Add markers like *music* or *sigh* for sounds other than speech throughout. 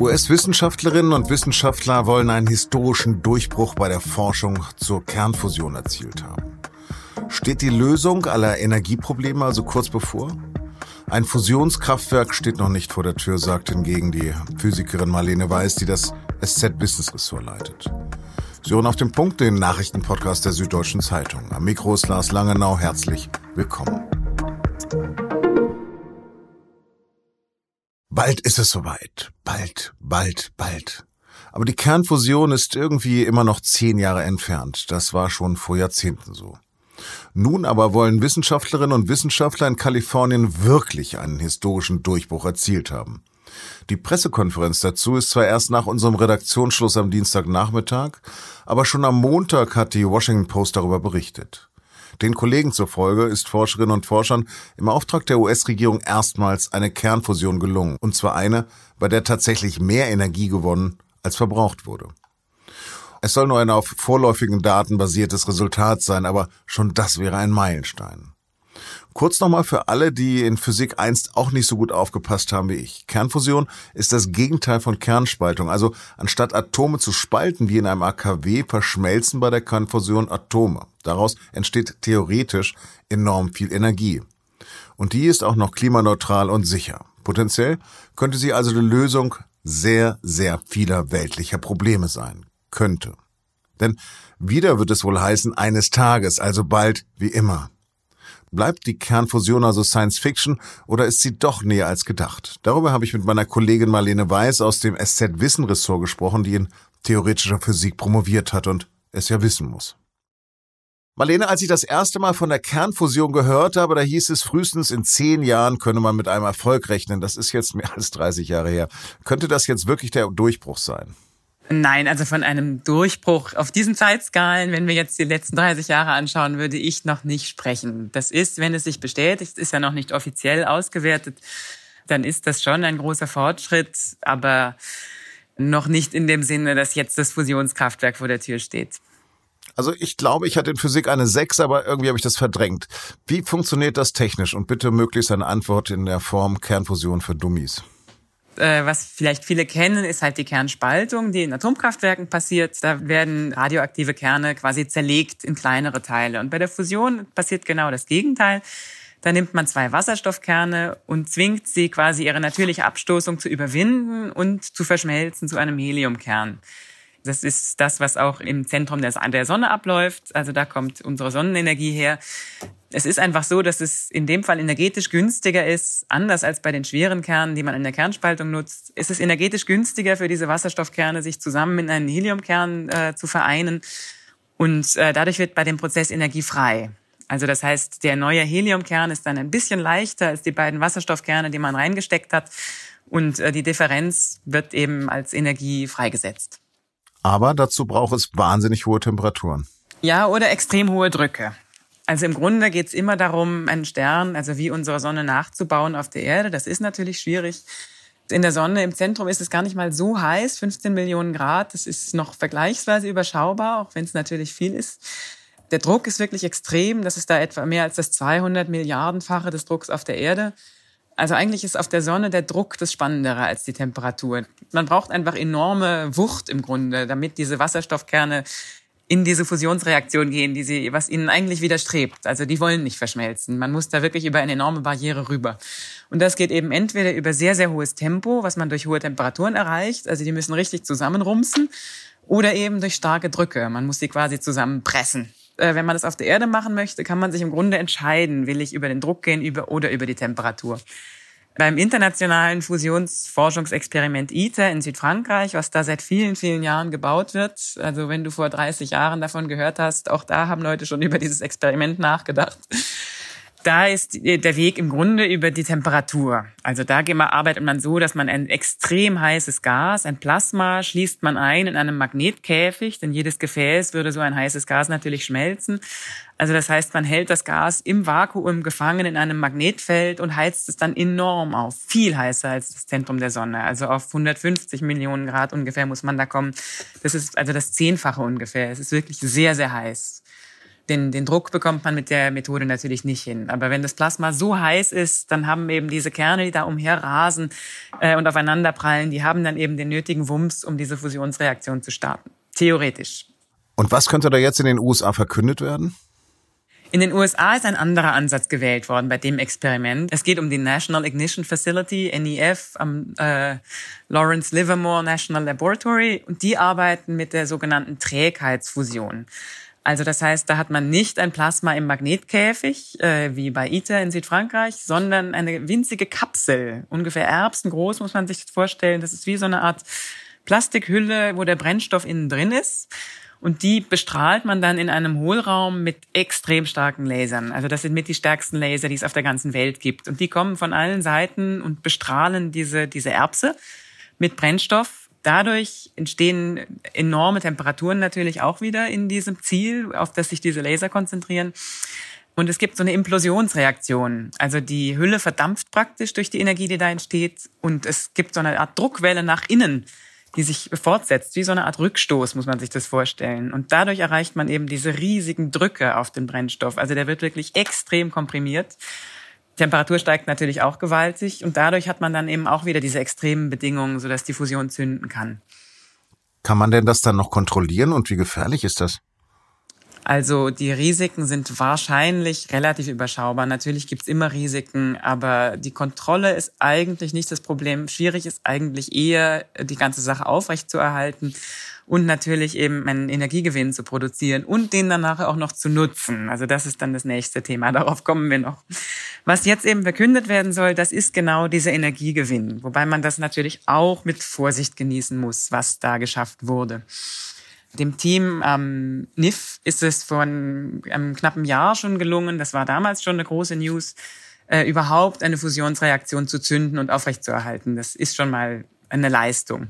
US-Wissenschaftlerinnen und Wissenschaftler wollen einen historischen Durchbruch bei der Forschung zur Kernfusion erzielt haben. Steht die Lösung aller Energieprobleme also kurz bevor? Ein Fusionskraftwerk steht noch nicht vor der Tür, sagt hingegen die Physikerin Marlene Weiß, die das SZ Business Ressort leitet. Sie hören auf dem Punkt den Nachrichtenpodcast der Süddeutschen Zeitung. Am Mikro ist Lars Langenau. Herzlich willkommen. Bald ist es soweit. Bald, bald, bald. Aber die Kernfusion ist irgendwie immer noch zehn Jahre entfernt. Das war schon vor Jahrzehnten so. Nun aber wollen Wissenschaftlerinnen und Wissenschaftler in Kalifornien wirklich einen historischen Durchbruch erzielt haben. Die Pressekonferenz dazu ist zwar erst nach unserem Redaktionsschluss am Dienstagnachmittag, aber schon am Montag hat die Washington Post darüber berichtet. Den Kollegen zufolge ist Forscherinnen und Forschern im Auftrag der US-Regierung erstmals eine Kernfusion gelungen, und zwar eine, bei der tatsächlich mehr Energie gewonnen als verbraucht wurde. Es soll nur ein auf vorläufigen Daten basiertes Resultat sein, aber schon das wäre ein Meilenstein. Kurz nochmal für alle, die in Physik einst auch nicht so gut aufgepasst haben wie ich. Kernfusion ist das Gegenteil von Kernspaltung. Also anstatt Atome zu spalten wie in einem AKW, verschmelzen bei der Kernfusion Atome. Daraus entsteht theoretisch enorm viel Energie. Und die ist auch noch klimaneutral und sicher. Potenziell könnte sie also die Lösung sehr, sehr vieler weltlicher Probleme sein. Könnte. Denn wieder wird es wohl heißen, eines Tages, also bald wie immer. Bleibt die Kernfusion also Science Fiction oder ist sie doch näher als gedacht? Darüber habe ich mit meiner Kollegin Marlene Weiß aus dem SZ Wissen Ressort gesprochen, die in theoretischer Physik promoviert hat und es ja wissen muss. Marlene, als ich das erste Mal von der Kernfusion gehört habe, da hieß es, frühestens in zehn Jahren könne man mit einem Erfolg rechnen. Das ist jetzt mehr als 30 Jahre her. Könnte das jetzt wirklich der Durchbruch sein? Nein, also von einem Durchbruch auf diesen Zeitskalen, wenn wir jetzt die letzten 30 Jahre anschauen, würde ich noch nicht sprechen. Das ist, wenn es sich bestätigt, ist ja noch nicht offiziell ausgewertet, dann ist das schon ein großer Fortschritt, aber noch nicht in dem Sinne, dass jetzt das Fusionskraftwerk vor der Tür steht. Also ich glaube, ich hatte in Physik eine 6, aber irgendwie habe ich das verdrängt. Wie funktioniert das technisch? Und bitte möglichst eine Antwort in der Form Kernfusion für Dummies äh, was vielleicht viele kennen, ist halt die Kernspaltung, die in Atomkraftwerken passiert. Da werden radioaktive Kerne quasi zerlegt in kleinere Teile. Und bei der Fusion passiert genau das Gegenteil. Da nimmt man zwei Wasserstoffkerne und zwingt sie quasi ihre natürliche Abstoßung zu überwinden und zu verschmelzen zu einem Heliumkern. Das ist das, was auch im Zentrum der Sonne abläuft. Also da kommt unsere Sonnenenergie her. Es ist einfach so, dass es in dem Fall energetisch günstiger ist, anders als bei den schweren Kernen, die man in der Kernspaltung nutzt. Ist es energetisch günstiger für diese Wasserstoffkerne, sich zusammen in einen Heliumkern äh, zu vereinen. Und äh, dadurch wird bei dem Prozess Energie frei. Also das heißt, der neue Heliumkern ist dann ein bisschen leichter als die beiden Wasserstoffkerne, die man reingesteckt hat. Und äh, die Differenz wird eben als Energie freigesetzt. Aber dazu braucht es wahnsinnig hohe Temperaturen. Ja, oder extrem hohe Drücke. Also im Grunde geht es immer darum, einen Stern, also wie unsere Sonne nachzubauen auf der Erde. Das ist natürlich schwierig. In der Sonne im Zentrum ist es gar nicht mal so heiß, 15 Millionen Grad. Das ist noch vergleichsweise überschaubar, auch wenn es natürlich viel ist. Der Druck ist wirklich extrem. Das ist da etwa mehr als das 200 Milliardenfache des Drucks auf der Erde. Also eigentlich ist auf der Sonne der Druck das Spannendere als die Temperatur. Man braucht einfach enorme Wucht im Grunde, damit diese Wasserstoffkerne in diese Fusionsreaktion gehen, die sie, was ihnen eigentlich widerstrebt. Also die wollen nicht verschmelzen. Man muss da wirklich über eine enorme Barriere rüber. Und das geht eben entweder über sehr, sehr hohes Tempo, was man durch hohe Temperaturen erreicht. Also die müssen richtig zusammenrumsen. Oder eben durch starke Drücke. Man muss sie quasi zusammenpressen. Äh, wenn man das auf der Erde machen möchte, kann man sich im Grunde entscheiden, will ich über den Druck gehen über, oder über die Temperatur. Beim internationalen Fusionsforschungsexperiment ITER in Südfrankreich, was da seit vielen, vielen Jahren gebaut wird, also wenn du vor 30 Jahren davon gehört hast, auch da haben Leute schon über dieses Experiment nachgedacht da ist der Weg im Grunde über die Temperatur. Also da arbeitet man so, dass man ein extrem heißes Gas, ein Plasma, schließt man ein in einem Magnetkäfig, denn jedes Gefäß würde so ein heißes Gas natürlich schmelzen. Also das heißt, man hält das Gas im Vakuum gefangen in einem Magnetfeld und heizt es dann enorm auf. Viel heißer als das Zentrum der Sonne. Also auf 150 Millionen Grad ungefähr muss man da kommen. Das ist also das Zehnfache ungefähr. Es ist wirklich sehr, sehr heiß. Den, den Druck bekommt man mit der Methode natürlich nicht hin. Aber wenn das Plasma so heiß ist, dann haben eben diese Kerne, die da umherrasen äh, und aufeinander prallen, die haben dann eben den nötigen Wumms, um diese Fusionsreaktion zu starten. Theoretisch. Und was könnte da jetzt in den USA verkündet werden? In den USA ist ein anderer Ansatz gewählt worden bei dem Experiment. Es geht um die National Ignition Facility, NEF, am äh, Lawrence Livermore National Laboratory. Und die arbeiten mit der sogenannten Trägheitsfusion. Also das heißt, da hat man nicht ein Plasma im Magnetkäfig, äh, wie bei ITER in Südfrankreich, sondern eine winzige Kapsel, ungefähr erbsengroß, muss man sich das vorstellen. Das ist wie so eine Art Plastikhülle, wo der Brennstoff innen drin ist. Und die bestrahlt man dann in einem Hohlraum mit extrem starken Lasern. Also das sind mit die stärksten Laser, die es auf der ganzen Welt gibt. Und die kommen von allen Seiten und bestrahlen diese, diese Erbse mit Brennstoff. Dadurch entstehen enorme Temperaturen natürlich auch wieder in diesem Ziel, auf das sich diese Laser konzentrieren. Und es gibt so eine Implosionsreaktion. Also die Hülle verdampft praktisch durch die Energie, die da entsteht. Und es gibt so eine Art Druckwelle nach innen, die sich fortsetzt, wie so eine Art Rückstoß, muss man sich das vorstellen. Und dadurch erreicht man eben diese riesigen Drücke auf den Brennstoff. Also der wird wirklich extrem komprimiert. Temperatur steigt natürlich auch gewaltig und dadurch hat man dann eben auch wieder diese extremen Bedingungen, sodass die Fusion zünden kann. Kann man denn das dann noch kontrollieren und wie gefährlich ist das? Also die Risiken sind wahrscheinlich relativ überschaubar. Natürlich gibt's immer Risiken, aber die Kontrolle ist eigentlich nicht das Problem. Schwierig ist eigentlich eher, die ganze Sache aufrechtzuerhalten und natürlich eben einen Energiegewinn zu produzieren und den dann nachher auch noch zu nutzen. Also das ist dann das nächste Thema. *laughs* Darauf kommen wir noch. Was jetzt eben verkündet werden soll, das ist genau dieser Energiegewinn, wobei man das natürlich auch mit Vorsicht genießen muss, was da geschafft wurde. Dem Team am ähm, NIF ist es vor einem, einem knappen Jahr schon gelungen, das war damals schon eine große News, äh, überhaupt eine Fusionsreaktion zu zünden und aufrechtzuerhalten. Das ist schon mal eine Leistung.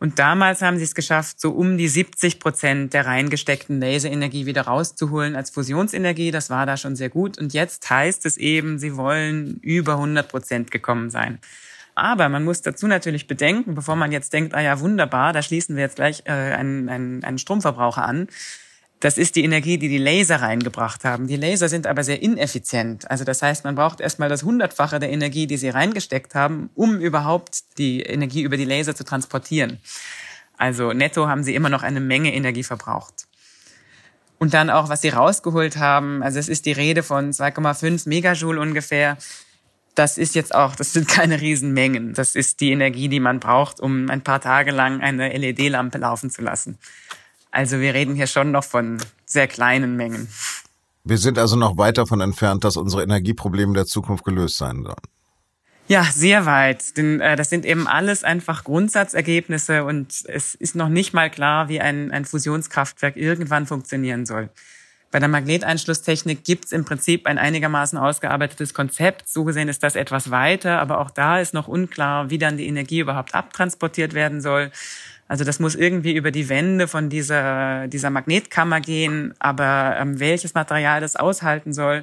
Und damals haben sie es geschafft, so um die 70 Prozent der reingesteckten Laserenergie wieder rauszuholen als Fusionsenergie. Das war da schon sehr gut. Und jetzt heißt es eben, sie wollen über 100 Prozent gekommen sein. Aber man muss dazu natürlich bedenken, bevor man jetzt denkt, ah ja, wunderbar, da schließen wir jetzt gleich äh, einen, einen, einen Stromverbraucher an. Das ist die Energie, die die Laser reingebracht haben. Die Laser sind aber sehr ineffizient. Also das heißt, man braucht erstmal das Hundertfache der Energie, die sie reingesteckt haben, um überhaupt die Energie über die Laser zu transportieren. Also netto haben sie immer noch eine Menge Energie verbraucht. Und dann auch, was sie rausgeholt haben, also es ist die Rede von 2,5 Megajoule ungefähr das ist jetzt auch, das sind keine Riesenmengen. Das ist die Energie, die man braucht, um ein paar Tage lang eine LED-Lampe laufen zu lassen. Also wir reden hier schon noch von sehr kleinen Mengen. Wir sind also noch weit davon entfernt, dass unsere Energieprobleme der Zukunft gelöst sein sollen. Ja, sehr weit. Denn äh, das sind eben alles einfach Grundsatzergebnisse und es ist noch nicht mal klar, wie ein, ein Fusionskraftwerk irgendwann funktionieren soll. Bei der Magneteinschlusstechnik gibt es im Prinzip ein einigermaßen ausgearbeitetes Konzept. So gesehen ist das etwas weiter, aber auch da ist noch unklar, wie dann die Energie überhaupt abtransportiert werden soll. Also das muss irgendwie über die Wände von dieser, dieser Magnetkammer gehen, aber ähm, welches Material das aushalten soll,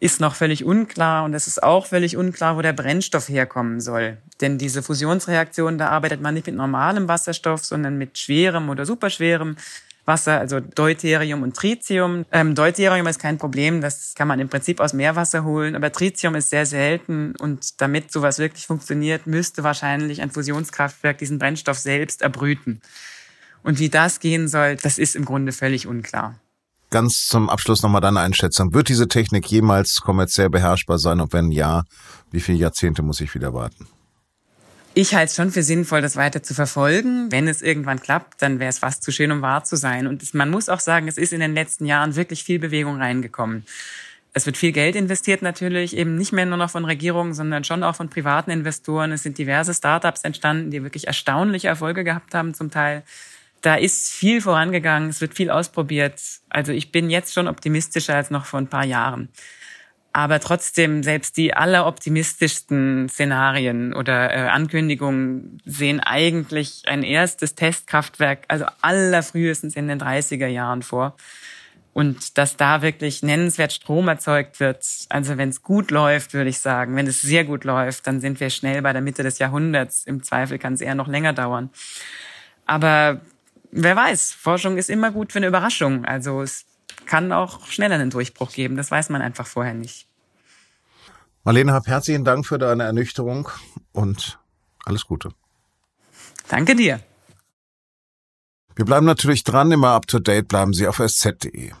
ist noch völlig unklar und es ist auch völlig unklar, wo der Brennstoff herkommen soll. Denn diese Fusionsreaktion, da arbeitet man nicht mit normalem Wasserstoff, sondern mit schwerem oder superschwerem. Wasser, also Deuterium und Tritium. Ähm, Deuterium ist kein Problem, das kann man im Prinzip aus Meerwasser holen, aber Tritium ist sehr selten und damit sowas wirklich funktioniert, müsste wahrscheinlich ein Fusionskraftwerk diesen Brennstoff selbst erbrüten. Und wie das gehen soll, das ist im Grunde völlig unklar. Ganz zum Abschluss nochmal deine Einschätzung. Wird diese Technik jemals kommerziell beherrschbar sein? Und wenn ja, wie viele Jahrzehnte muss ich wieder warten? Ich halte es schon für sinnvoll, das weiter zu verfolgen. Wenn es irgendwann klappt, dann wäre es fast zu schön, um wahr zu sein. Und man muss auch sagen, es ist in den letzten Jahren wirklich viel Bewegung reingekommen. Es wird viel Geld investiert natürlich, eben nicht mehr nur noch von Regierungen, sondern schon auch von privaten Investoren. Es sind diverse Startups entstanden, die wirklich erstaunliche Erfolge gehabt haben zum Teil. Da ist viel vorangegangen, es wird viel ausprobiert. Also ich bin jetzt schon optimistischer als noch vor ein paar Jahren. Aber trotzdem, selbst die alleroptimistischsten Szenarien oder äh, Ankündigungen sehen eigentlich ein erstes Testkraftwerk, also allerfrühestens in den 30er Jahren vor. Und dass da wirklich nennenswert Strom erzeugt wird, also wenn es gut läuft, würde ich sagen, wenn es sehr gut läuft, dann sind wir schnell bei der Mitte des Jahrhunderts. Im Zweifel kann es eher noch länger dauern. Aber wer weiß, Forschung ist immer gut für eine Überraschung. Also es kann auch schneller einen Durchbruch geben. Das weiß man einfach vorher nicht. Marlene Hab, herzlichen Dank für deine Ernüchterung und alles Gute. Danke dir. Wir bleiben natürlich dran, immer up to date bleiben Sie auf sz.de.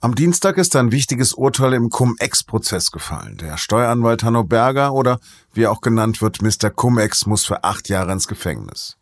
Am Dienstag ist ein wichtiges Urteil im Cum-Ex-Prozess gefallen. Der Steueranwalt Hanno Berger oder wie er auch genannt wird, Mr. Cum-Ex muss für acht Jahre ins Gefängnis.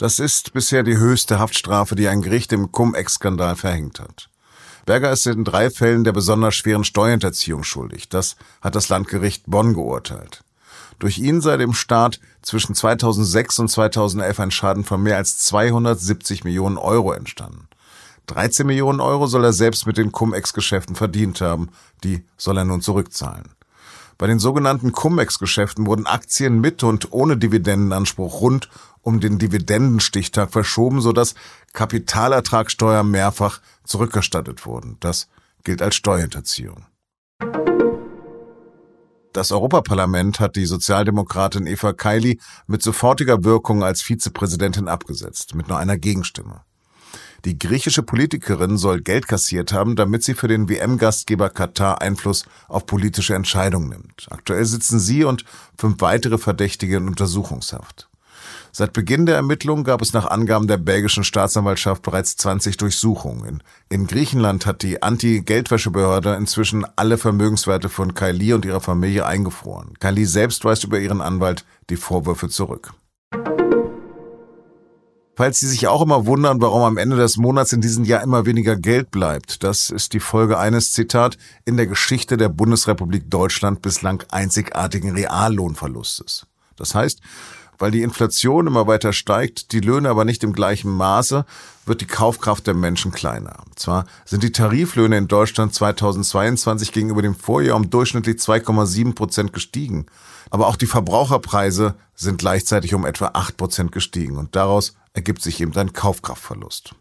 Das ist bisher die höchste Haftstrafe, die ein Gericht im Cum-Ex-Skandal verhängt hat. Berger ist in drei Fällen der besonders schweren Steuerhinterziehung schuldig. Das hat das Landgericht Bonn geurteilt. Durch ihn sei dem Staat zwischen 2006 und 2011 ein Schaden von mehr als 270 Millionen Euro entstanden. 13 Millionen Euro soll er selbst mit den Cum-Ex-Geschäften verdient haben. Die soll er nun zurückzahlen. Bei den sogenannten Cum-Ex-Geschäften wurden Aktien mit und ohne Dividendenanspruch rund um den Dividendenstichtag verschoben, sodass Kapitalertragssteuer mehrfach zurückerstattet wurden. Das gilt als Steuerhinterziehung. Das Europaparlament hat die Sozialdemokratin Eva Kaili mit sofortiger Wirkung als Vizepräsidentin abgesetzt, mit nur einer Gegenstimme. Die griechische Politikerin soll Geld kassiert haben, damit sie für den WM-Gastgeber Katar Einfluss auf politische Entscheidungen nimmt. Aktuell sitzen sie und fünf weitere Verdächtige in Untersuchungshaft. Seit Beginn der Ermittlungen gab es nach Angaben der belgischen Staatsanwaltschaft bereits 20 Durchsuchungen. In Griechenland hat die Anti-Geldwäschebehörde inzwischen alle Vermögenswerte von Kylie und ihrer Familie eingefroren. Kylie selbst weist über ihren Anwalt die Vorwürfe zurück. Falls Sie sich auch immer wundern, warum am Ende des Monats in diesem Jahr immer weniger Geld bleibt, das ist die Folge eines Zitat in der Geschichte der Bundesrepublik Deutschland bislang einzigartigen Reallohnverlustes. Das heißt, weil die Inflation immer weiter steigt, die Löhne aber nicht im gleichen Maße, wird die Kaufkraft der Menschen kleiner. Zwar sind die Tariflöhne in Deutschland 2022 gegenüber dem Vorjahr um durchschnittlich 2,7 Prozent gestiegen, aber auch die Verbraucherpreise sind gleichzeitig um etwa 8 Prozent gestiegen und daraus ergibt sich eben ein Kaufkraftverlust.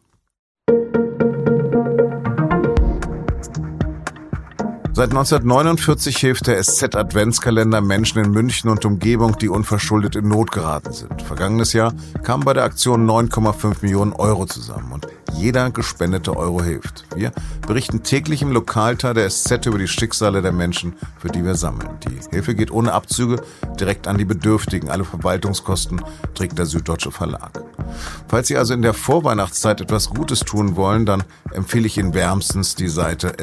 Seit 1949 hilft der SZ Adventskalender Menschen in München und Umgebung, die unverschuldet in Not geraten sind. Vergangenes Jahr kamen bei der Aktion 9,5 Millionen Euro zusammen und jeder gespendete Euro hilft. Wir berichten täglich im Lokalteil der SZ über die Schicksale der Menschen, für die wir sammeln. Die Hilfe geht ohne Abzüge direkt an die Bedürftigen. Alle Verwaltungskosten trägt der Süddeutsche Verlag. Falls Sie also in der Vorweihnachtszeit etwas Gutes tun wollen, dann empfehle ich Ihnen wärmstens die Seite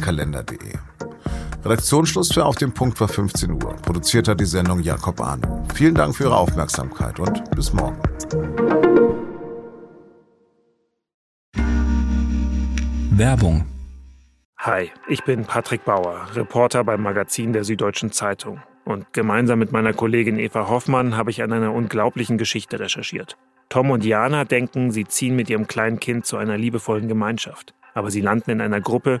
sz-adventskalender.de. Redaktionsschluss für Auf dem Punkt war 15 Uhr. Produziert hat die Sendung Jakob Arno. Vielen Dank für Ihre Aufmerksamkeit und bis morgen. Werbung. Hi, ich bin Patrick Bauer, Reporter beim Magazin der Süddeutschen Zeitung. Und gemeinsam mit meiner Kollegin Eva Hoffmann habe ich an einer unglaublichen Geschichte recherchiert. Tom und Jana denken, sie ziehen mit ihrem kleinen Kind zu einer liebevollen Gemeinschaft. Aber sie landen in einer Gruppe,